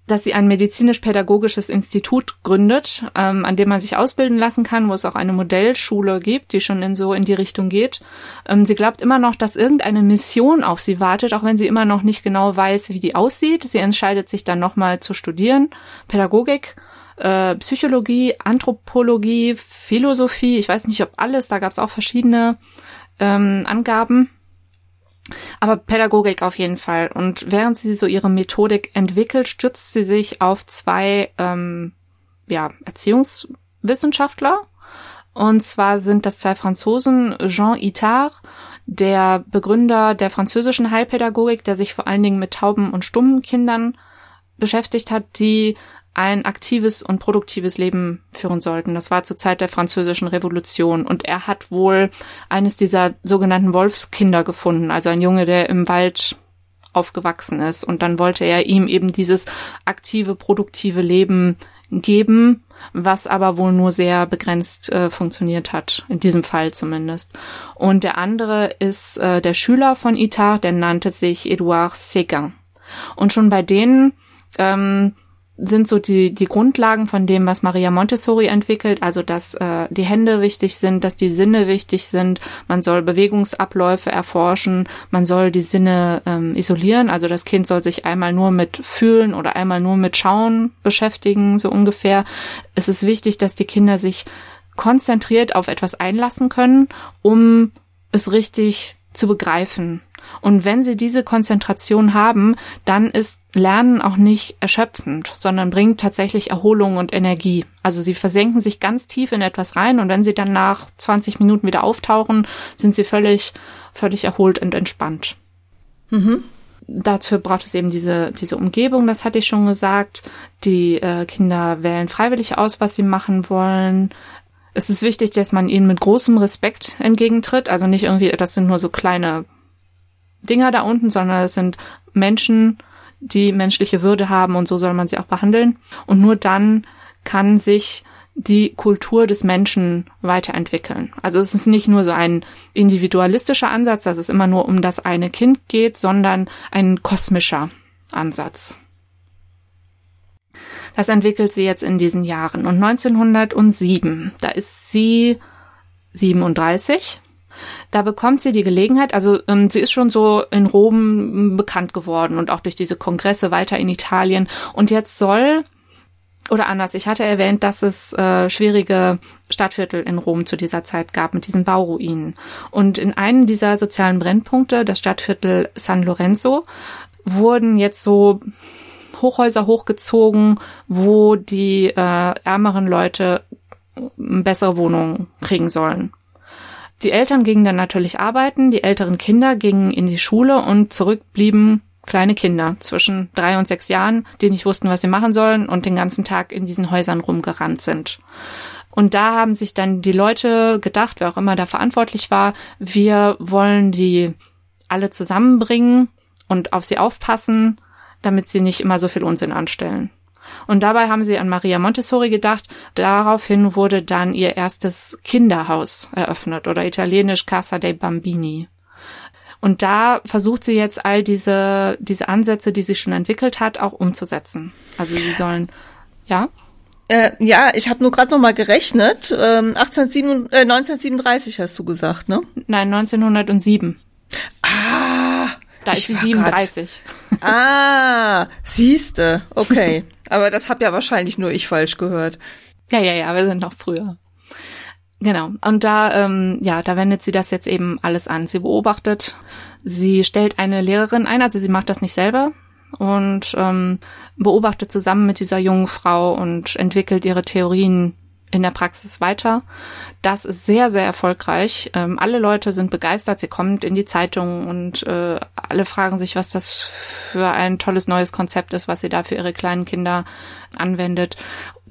dass sie ein medizinisch-pädagogisches Institut gründet, ähm, an dem man sich ausbilden lassen kann, wo es auch eine Modellschule gibt, die schon in so in die Richtung geht. Ähm, sie glaubt immer noch, dass irgendeine Mission auf sie wartet, auch wenn sie immer noch nicht genau weiß, wie die aussieht. Sie entscheidet sich dann nochmal zu studieren, Pädagogik, äh, Psychologie, Anthropologie, Philosophie. Ich weiß nicht, ob alles. Da gab es auch verschiedene ähm, Angaben. Aber Pädagogik auf jeden Fall. Und während sie so ihre Methodik entwickelt, stützt sie sich auf zwei ähm, ja, Erziehungswissenschaftler. Und zwar sind das zwei Franzosen, Jean Itard, der Begründer der französischen Heilpädagogik, der sich vor allen Dingen mit tauben und stummen Kindern beschäftigt hat, die ein aktives und produktives Leben führen sollten. Das war zur Zeit der französischen Revolution und er hat wohl eines dieser sogenannten Wolfskinder gefunden, also ein Junge, der im Wald aufgewachsen ist und dann wollte er ihm eben dieses aktive, produktive Leben geben, was aber wohl nur sehr begrenzt äh, funktioniert hat, in diesem Fall zumindest. Und der andere ist äh, der Schüler von Itard, der nannte sich Edouard Séguin. Und schon bei denen ähm, sind so die, die Grundlagen von dem, was Maria Montessori entwickelt, also dass äh, die Hände wichtig sind, dass die Sinne wichtig sind, man soll Bewegungsabläufe erforschen, man soll die Sinne ähm, isolieren, also das Kind soll sich einmal nur mit Fühlen oder einmal nur mit Schauen beschäftigen, so ungefähr. Es ist wichtig, dass die Kinder sich konzentriert auf etwas einlassen können, um es richtig zu begreifen. Und wenn sie diese Konzentration haben, dann ist Lernen auch nicht erschöpfend, sondern bringt tatsächlich Erholung und Energie. Also sie versenken sich ganz tief in etwas rein und wenn sie dann nach 20 Minuten wieder auftauchen, sind sie völlig, völlig erholt und entspannt. Mhm. Dafür braucht es eben diese, diese Umgebung, das hatte ich schon gesagt. Die äh, Kinder wählen freiwillig aus, was sie machen wollen. Es ist wichtig, dass man ihnen mit großem Respekt entgegentritt. Also nicht irgendwie, das sind nur so kleine Dinger da unten, sondern es sind Menschen, die menschliche Würde haben und so soll man sie auch behandeln. Und nur dann kann sich die Kultur des Menschen weiterentwickeln. Also es ist nicht nur so ein individualistischer Ansatz, dass es immer nur um das eine Kind geht, sondern ein kosmischer Ansatz. Das entwickelt sie jetzt in diesen Jahren. Und 1907, da ist sie 37 da bekommt sie die Gelegenheit, also ähm, sie ist schon so in Rom bekannt geworden und auch durch diese Kongresse weiter in Italien. Und jetzt soll, oder anders, ich hatte erwähnt, dass es äh, schwierige Stadtviertel in Rom zu dieser Zeit gab mit diesen Bauruinen. Und in einem dieser sozialen Brennpunkte, das Stadtviertel San Lorenzo, wurden jetzt so Hochhäuser hochgezogen, wo die äh, ärmeren Leute bessere Wohnungen kriegen sollen. Die Eltern gingen dann natürlich arbeiten, die älteren Kinder gingen in die Schule und zurück blieben kleine Kinder zwischen drei und sechs Jahren, die nicht wussten, was sie machen sollen und den ganzen Tag in diesen Häusern rumgerannt sind. Und da haben sich dann die Leute gedacht, wer auch immer da verantwortlich war, wir wollen die alle zusammenbringen und auf sie aufpassen, damit sie nicht immer so viel Unsinn anstellen. Und dabei haben sie an Maria Montessori gedacht. Daraufhin wurde dann ihr erstes Kinderhaus eröffnet oder italienisch Casa dei Bambini. Und da versucht sie jetzt all diese, diese Ansätze, die sie schon entwickelt hat, auch umzusetzen. Also sie sollen, ja? Äh, ja, ich habe nur gerade noch mal gerechnet. Ähm, 1837, äh, 1937 hast du gesagt, ne? Nein, 1907. Ah, da ist sie 37. Grad, ah, siehste, okay. Aber das hab ja wahrscheinlich nur ich falsch gehört. Ja, ja, ja, wir sind noch früher. Genau. Und da, ähm, ja, da wendet sie das jetzt eben alles an. Sie beobachtet, sie stellt eine Lehrerin ein, also sie macht das nicht selber und ähm, beobachtet zusammen mit dieser jungen Frau und entwickelt ihre Theorien in der Praxis weiter. Das ist sehr, sehr erfolgreich. Ähm, alle Leute sind begeistert. Sie kommt in die Zeitung und äh, alle fragen sich, was das für ein tolles neues Konzept ist, was sie da für ihre kleinen Kinder anwendet.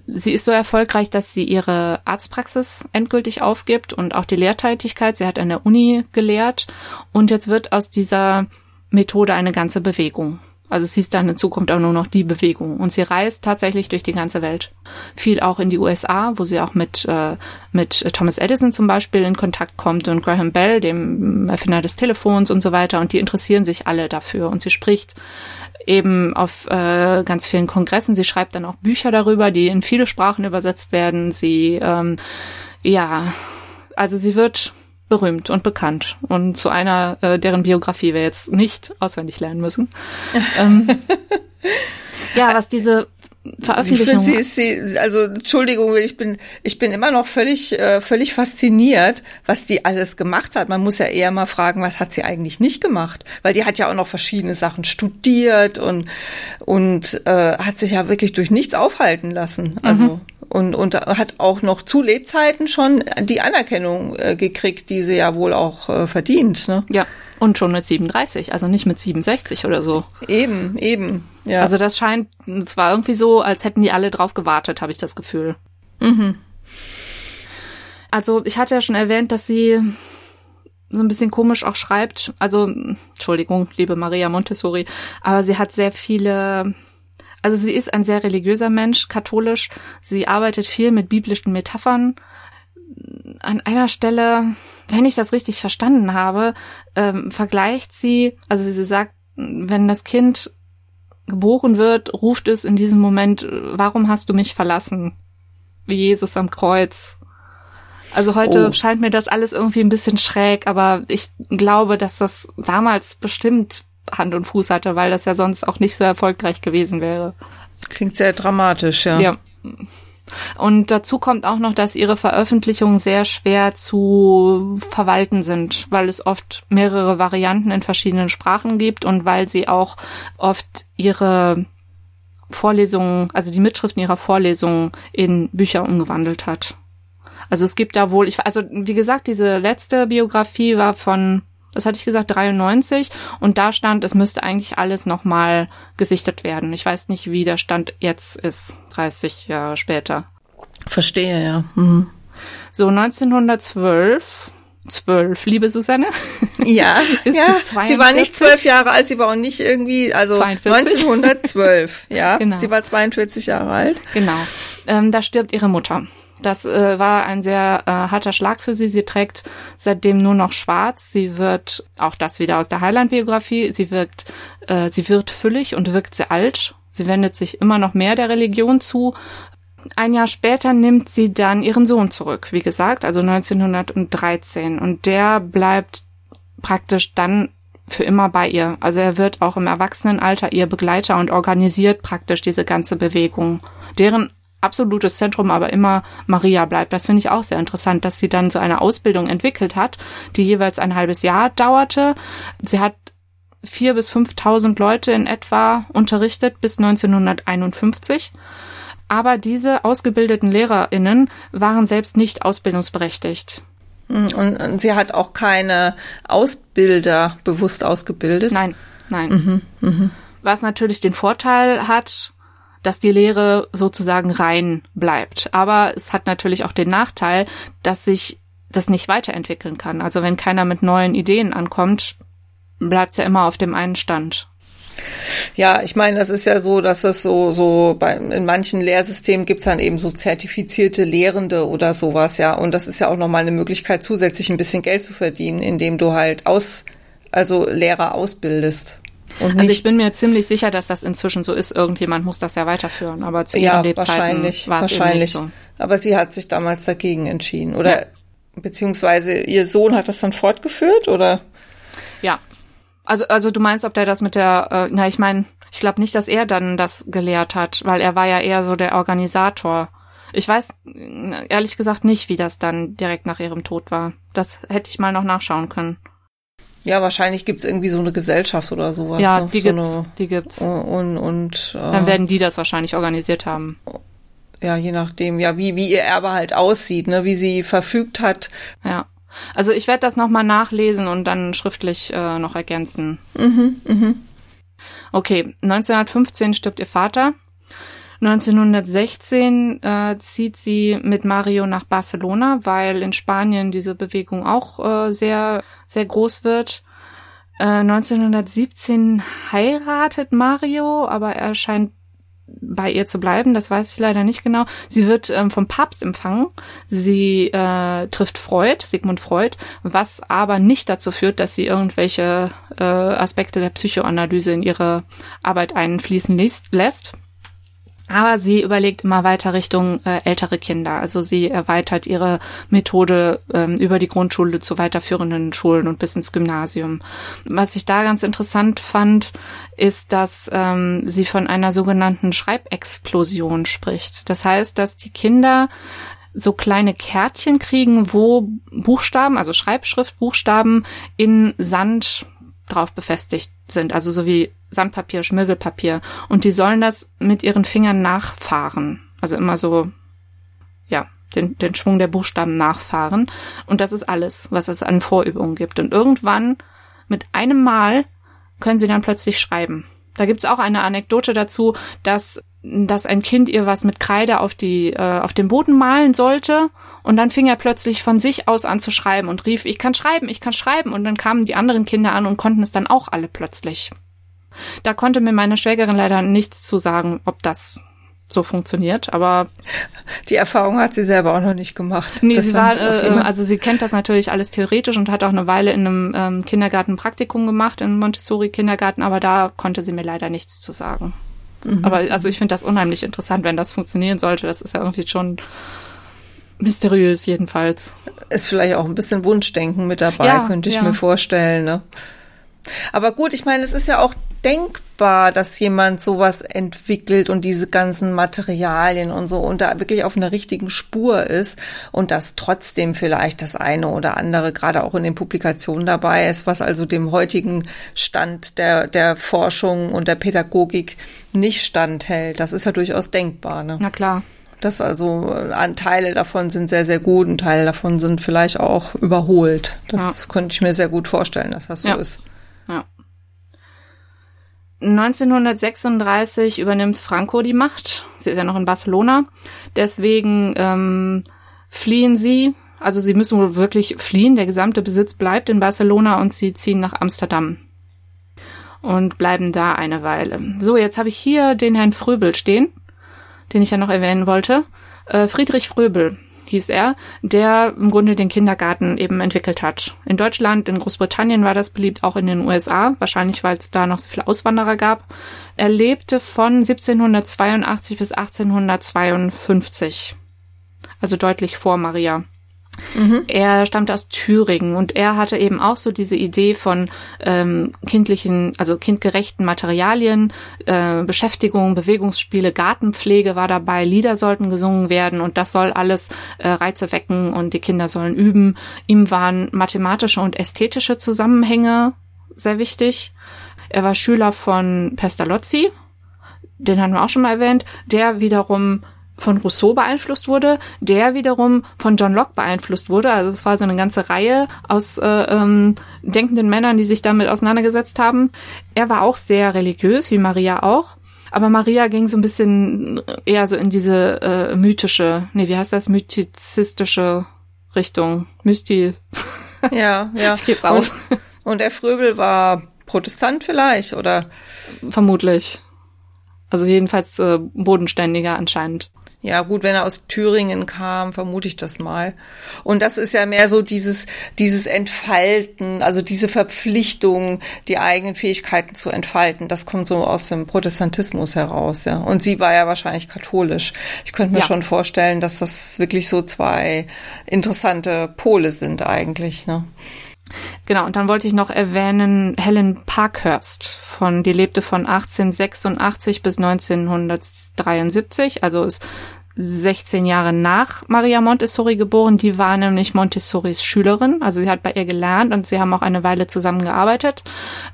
Sie ist so erfolgreich, dass sie ihre Arztpraxis endgültig aufgibt und auch die Lehrtätigkeit. Sie hat an der Uni gelehrt und jetzt wird aus dieser Methode eine ganze Bewegung. Also sie ist dann in Zukunft auch nur noch die Bewegung. Und sie reist tatsächlich durch die ganze Welt. Viel auch in die USA, wo sie auch mit, äh, mit Thomas Edison zum Beispiel in Kontakt kommt und Graham Bell, dem Erfinder des Telefons und so weiter. Und die interessieren sich alle dafür. Und sie spricht eben auf äh, ganz vielen Kongressen. Sie schreibt dann auch Bücher darüber, die in viele Sprachen übersetzt werden. Sie, ähm, ja, also sie wird berühmt und bekannt und zu einer, äh, deren Biografie wir jetzt nicht auswendig lernen müssen. ähm, ja, was diese Veröffentlichung. Sie, sie, also Entschuldigung, ich bin ich bin immer noch völlig äh, völlig fasziniert, was die alles gemacht hat. Man muss ja eher mal fragen, was hat sie eigentlich nicht gemacht, weil die hat ja auch noch verschiedene Sachen studiert und und äh, hat sich ja wirklich durch nichts aufhalten lassen. Also mhm und, und hat auch noch zu Lebzeiten schon die Anerkennung äh, gekriegt, die sie ja wohl auch äh, verdient. Ne? Ja, und schon mit 37, also nicht mit 67 oder so. Eben, eben. Ja. Also das scheint, es war irgendwie so, als hätten die alle drauf gewartet, habe ich das Gefühl. Mhm. Also ich hatte ja schon erwähnt, dass sie so ein bisschen komisch auch schreibt. Also, Entschuldigung, liebe Maria Montessori, aber sie hat sehr viele also sie ist ein sehr religiöser Mensch, katholisch. Sie arbeitet viel mit biblischen Metaphern. An einer Stelle, wenn ich das richtig verstanden habe, ähm, vergleicht sie, also sie sagt, wenn das Kind geboren wird, ruft es in diesem Moment, warum hast du mich verlassen? Wie Jesus am Kreuz. Also heute oh. scheint mir das alles irgendwie ein bisschen schräg, aber ich glaube, dass das damals bestimmt Hand und Fuß hatte, weil das ja sonst auch nicht so erfolgreich gewesen wäre. Klingt sehr dramatisch, ja. Ja. Und dazu kommt auch noch, dass ihre Veröffentlichungen sehr schwer zu verwalten sind, weil es oft mehrere Varianten in verschiedenen Sprachen gibt und weil sie auch oft ihre Vorlesungen, also die Mitschriften ihrer Vorlesungen in Bücher umgewandelt hat. Also es gibt da wohl, ich, also wie gesagt, diese letzte Biografie war von, das hatte ich gesagt, 93 und da stand, es müsste eigentlich alles nochmal gesichtet werden. Ich weiß nicht, wie der Stand jetzt ist, 30 Jahre später. Verstehe, ja. Mhm. So, 1912 zwölf, liebe Susanne. Ja, ja. Sie, war nicht zwölf Jahre alt, sie war auch nicht irgendwie, also 42. 1912, ja. Genau. Sie war 42 Jahre alt. Genau. Ähm, da stirbt ihre Mutter. Das äh, war ein sehr äh, harter Schlag für sie. Sie trägt seitdem nur noch schwarz. Sie wird, auch das wieder aus der Highland-Biografie, sie wirkt, äh, sie wird füllig und wirkt sehr alt. Sie wendet sich immer noch mehr der Religion zu. Ein Jahr später nimmt sie dann ihren Sohn zurück, wie gesagt, also 1913. Und der bleibt praktisch dann für immer bei ihr. Also er wird auch im Erwachsenenalter ihr Begleiter und organisiert praktisch diese ganze Bewegung, deren absolutes Zentrum aber immer Maria bleibt. Das finde ich auch sehr interessant, dass sie dann so eine Ausbildung entwickelt hat, die jeweils ein halbes Jahr dauerte. Sie hat vier bis fünftausend Leute in etwa unterrichtet bis 1951. Aber diese ausgebildeten LehrerInnen waren selbst nicht ausbildungsberechtigt. Und, und sie hat auch keine Ausbilder bewusst ausgebildet? Nein, nein. Mhm, mh. Was natürlich den Vorteil hat, dass die Lehre sozusagen rein bleibt. Aber es hat natürlich auch den Nachteil, dass sich das nicht weiterentwickeln kann. Also wenn keiner mit neuen Ideen ankommt, bleibt es ja immer auf dem einen Stand. Ja, ich meine, das ist ja so, dass es so, so bei, in manchen Lehrsystemen gibt's dann eben so zertifizierte Lehrende oder sowas, ja. Und das ist ja auch nochmal eine Möglichkeit, zusätzlich ein bisschen Geld zu verdienen, indem du halt aus, also Lehrer ausbildest. Also ich bin mir ziemlich sicher, dass das inzwischen so ist. Irgendjemand muss das ja weiterführen, aber zu ihren ja, Lebzeiten wahrscheinlich, war es wahrscheinlich. so. Aber sie hat sich damals dagegen entschieden, oder? Ja. Beziehungsweise ihr Sohn hat das dann fortgeführt, oder? Ja, also, also du meinst, ob der das mit der, äh, na, ich meine, ich glaube nicht, dass er dann das gelehrt hat, weil er war ja eher so der Organisator. Ich weiß ehrlich gesagt nicht, wie das dann direkt nach ihrem Tod war. Das hätte ich mal noch nachschauen können. Ja, wahrscheinlich gibt's irgendwie so eine Gesellschaft oder sowas. Ja, ne? die so gibt's. Eine, die gibt's. Und, und äh, dann werden die das wahrscheinlich organisiert haben. Ja, je nachdem, ja, wie, wie ihr Erbe halt aussieht, ne, wie sie verfügt hat. Ja. Also ich werde das nochmal nachlesen und dann schriftlich äh, noch ergänzen. Mhm, mhm. Okay, 1915 stirbt ihr Vater. 1916 äh, zieht sie mit Mario nach Barcelona, weil in Spanien diese Bewegung auch äh, sehr, sehr groß wird. Äh, 1917 heiratet Mario, aber er scheint bei ihr zu bleiben, das weiß ich leider nicht genau. Sie wird ähm, vom Papst empfangen. Sie äh, trifft Freud, Sigmund Freud, was aber nicht dazu führt, dass sie irgendwelche äh, Aspekte der Psychoanalyse in ihre Arbeit einfließen lässt. Aber sie überlegt immer weiter Richtung äh, ältere Kinder. Also sie erweitert ihre Methode ähm, über die Grundschule zu weiterführenden Schulen und bis ins Gymnasium. Was ich da ganz interessant fand, ist, dass ähm, sie von einer sogenannten Schreibexplosion spricht. Das heißt, dass die Kinder so kleine Kärtchen kriegen, wo Buchstaben, also Schreibschriftbuchstaben in Sand drauf befestigt sind, also so wie Sandpapier, Schmirgelpapier. Und die sollen das mit ihren Fingern nachfahren. Also immer so, ja, den, den Schwung der Buchstaben nachfahren. Und das ist alles, was es an Vorübungen gibt. Und irgendwann, mit einem Mal, können sie dann plötzlich schreiben. Da gibt's auch eine Anekdote dazu, dass, dass ein Kind ihr was mit Kreide auf, die, äh, auf den Boden malen sollte und dann fing er plötzlich von sich aus an zu schreiben und rief, ich kann schreiben, ich kann schreiben und dann kamen die anderen Kinder an und konnten es dann auch alle plötzlich. Da konnte mir meine Schwägerin leider nichts zu sagen, ob das so funktioniert, aber die Erfahrung hat sie selber auch noch nicht gemacht. Nee, sie war, äh, also sie kennt das natürlich alles theoretisch und hat auch eine Weile in einem ähm, Kindergarten Praktikum gemacht, im Montessori-Kindergarten, aber da konnte sie mir leider nichts zu sagen. Mhm. Aber also ich finde das unheimlich interessant, wenn das funktionieren sollte. Das ist ja irgendwie schon mysteriös jedenfalls. Ist vielleicht auch ein bisschen Wunschdenken mit dabei, ja, könnte ich ja. mir vorstellen. Ne? Aber gut, ich meine, es ist ja auch denkbar, dass jemand sowas entwickelt und diese ganzen Materialien und so und da wirklich auf einer richtigen Spur ist und dass trotzdem vielleicht das eine oder andere gerade auch in den Publikationen dabei ist, was also dem heutigen Stand der, der Forschung und der Pädagogik nicht standhält. Das ist ja durchaus denkbar. Ne? Na klar. Das also Teile davon sind sehr, sehr gut und Teile davon sind vielleicht auch überholt. Das ja. könnte ich mir sehr gut vorstellen, dass das so ja. ist. Ja. 1936 übernimmt Franco die Macht. Sie ist ja noch in Barcelona. Deswegen ähm, fliehen sie. Also sie müssen wohl wirklich fliehen. Der gesamte Besitz bleibt in Barcelona und sie ziehen nach Amsterdam und bleiben da eine Weile. So, jetzt habe ich hier den Herrn Fröbel stehen den ich ja noch erwähnen wollte. Äh, Friedrich Fröbel hieß er, der im Grunde den Kindergarten eben entwickelt hat. In Deutschland, in Großbritannien war das beliebt, auch in den USA, wahrscheinlich weil es da noch so viele Auswanderer gab. Er lebte von 1782 bis 1852, also deutlich vor Maria. Mhm. Er stammte aus Thüringen und er hatte eben auch so diese Idee von ähm, kindlichen, also kindgerechten Materialien, äh, Beschäftigung, Bewegungsspiele, Gartenpflege war dabei, Lieder sollten gesungen werden und das soll alles äh, Reize wecken und die Kinder sollen üben. Ihm waren mathematische und ästhetische Zusammenhänge sehr wichtig. Er war Schüler von Pestalozzi, den hatten wir auch schon mal erwähnt, der wiederum von Rousseau beeinflusst wurde, der wiederum von John Locke beeinflusst wurde. Also es war so eine ganze Reihe aus äh, ähm, denkenden Männern, die sich damit auseinandergesetzt haben. Er war auch sehr religiös, wie Maria auch. Aber Maria ging so ein bisschen eher so in diese äh, mythische, nee, wie heißt das, mythizistische Richtung. Mysti. Ja, ja. Ich geb's auf. Und, und der Fröbel war Protestant vielleicht, oder? Vermutlich. Also jedenfalls äh, bodenständiger anscheinend. Ja, gut, wenn er aus Thüringen kam, vermute ich das mal. Und das ist ja mehr so dieses, dieses Entfalten, also diese Verpflichtung, die eigenen Fähigkeiten zu entfalten. Das kommt so aus dem Protestantismus heraus, ja. Und sie war ja wahrscheinlich katholisch. Ich könnte mir ja. schon vorstellen, dass das wirklich so zwei interessante Pole sind eigentlich, ne? Genau, und dann wollte ich noch erwähnen Helen Parkhurst von, die lebte von 1886 bis 1973, also ist 16 Jahre nach Maria Montessori geboren. Die war nämlich Montessoris Schülerin. Also sie hat bei ihr gelernt und sie haben auch eine Weile zusammengearbeitet.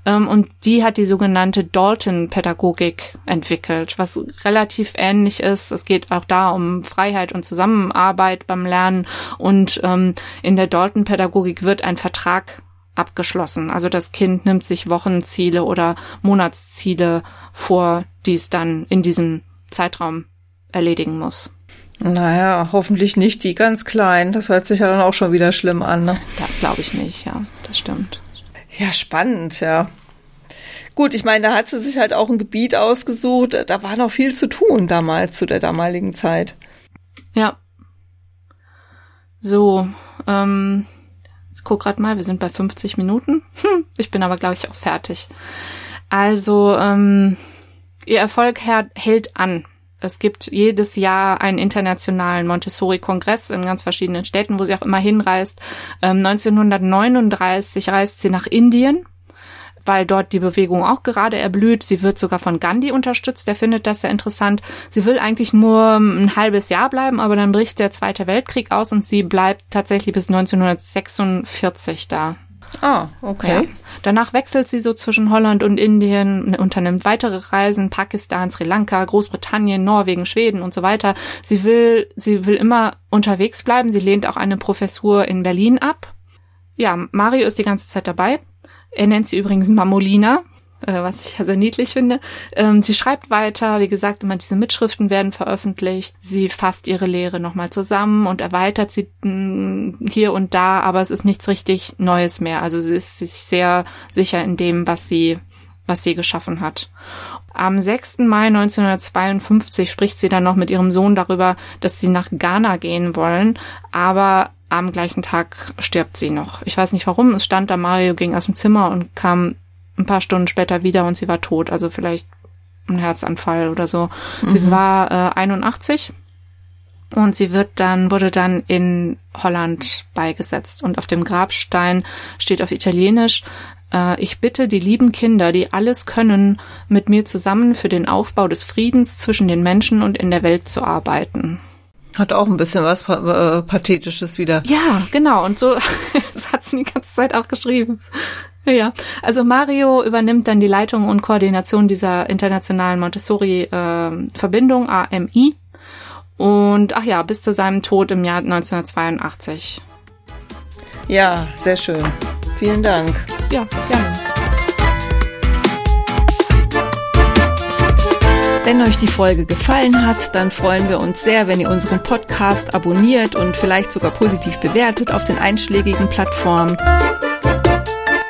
Ähm, und die hat die sogenannte Dalton-Pädagogik entwickelt, was relativ ähnlich ist. Es geht auch da um Freiheit und Zusammenarbeit beim Lernen. Und ähm, in der Dalton-Pädagogik wird ein Vertrag abgeschlossen. Also das Kind nimmt sich Wochenziele oder Monatsziele vor, die es dann in diesem Zeitraum erledigen muss. Naja, hoffentlich nicht die ganz kleinen. Das hört sich ja dann auch schon wieder schlimm an. Ne? Das glaube ich nicht, ja, das stimmt. Ja, spannend, ja. Gut, ich meine, da hat sie sich halt auch ein Gebiet ausgesucht. Da war noch viel zu tun damals, zu der damaligen Zeit. Ja. So, ähm, ich guck grad mal, wir sind bei 50 Minuten. Hm, ich bin aber, glaube ich, auch fertig. Also, ähm, ihr Erfolg hält an. Es gibt jedes Jahr einen internationalen Montessori-Kongress in ganz verschiedenen Städten, wo sie auch immer hinreist. Ähm, 1939 reist sie nach Indien, weil dort die Bewegung auch gerade erblüht. Sie wird sogar von Gandhi unterstützt. Der findet das sehr interessant. Sie will eigentlich nur ein halbes Jahr bleiben, aber dann bricht der Zweite Weltkrieg aus und sie bleibt tatsächlich bis 1946 da. Ah, okay. Ja. Danach wechselt sie so zwischen Holland und Indien, unternimmt weitere Reisen, Pakistan, Sri Lanka, Großbritannien, Norwegen, Schweden und so weiter. Sie will, sie will immer unterwegs bleiben. Sie lehnt auch eine Professur in Berlin ab. Ja, Mario ist die ganze Zeit dabei. Er nennt sie übrigens Mamolina äh, was ich sehr niedlich finde. Ähm, sie schreibt weiter, wie gesagt, immer diese Mitschriften werden veröffentlicht. Sie fasst ihre Lehre nochmal zusammen und erweitert sie mm, hier und da, aber es ist nichts richtig Neues mehr. Also sie ist sich sehr sicher in dem, was sie, was sie geschaffen hat. Am 6. Mai 1952 spricht sie dann noch mit ihrem Sohn darüber, dass sie nach Ghana gehen wollen, aber am gleichen Tag stirbt sie noch. Ich weiß nicht warum, es stand da, Mario ging aus dem Zimmer und kam ein paar Stunden später wieder und sie war tot. Also vielleicht ein Herzanfall oder so. Mhm. Sie war äh, 81 und sie wird dann, wurde dann in Holland beigesetzt. Und auf dem Grabstein steht auf Italienisch Äh, ich bitte die lieben Kinder, die alles können, mit mir zusammen für den Aufbau des Friedens zwischen den Menschen und in der Welt zu arbeiten. Hat auch ein bisschen was äh, Pathetisches wieder. Ja, genau. Und so hat sie die ganze Zeit auch geschrieben. Ja, also Mario übernimmt dann die Leitung und Koordination dieser internationalen Montessori-Verbindung äh, AMI. Und ach ja, bis zu seinem Tod im Jahr 1982. Ja, sehr schön. Vielen Dank. Ja, gerne. Wenn euch die Folge gefallen hat, dann freuen wir uns sehr, wenn ihr unseren Podcast abonniert und vielleicht sogar positiv bewertet auf den einschlägigen Plattformen.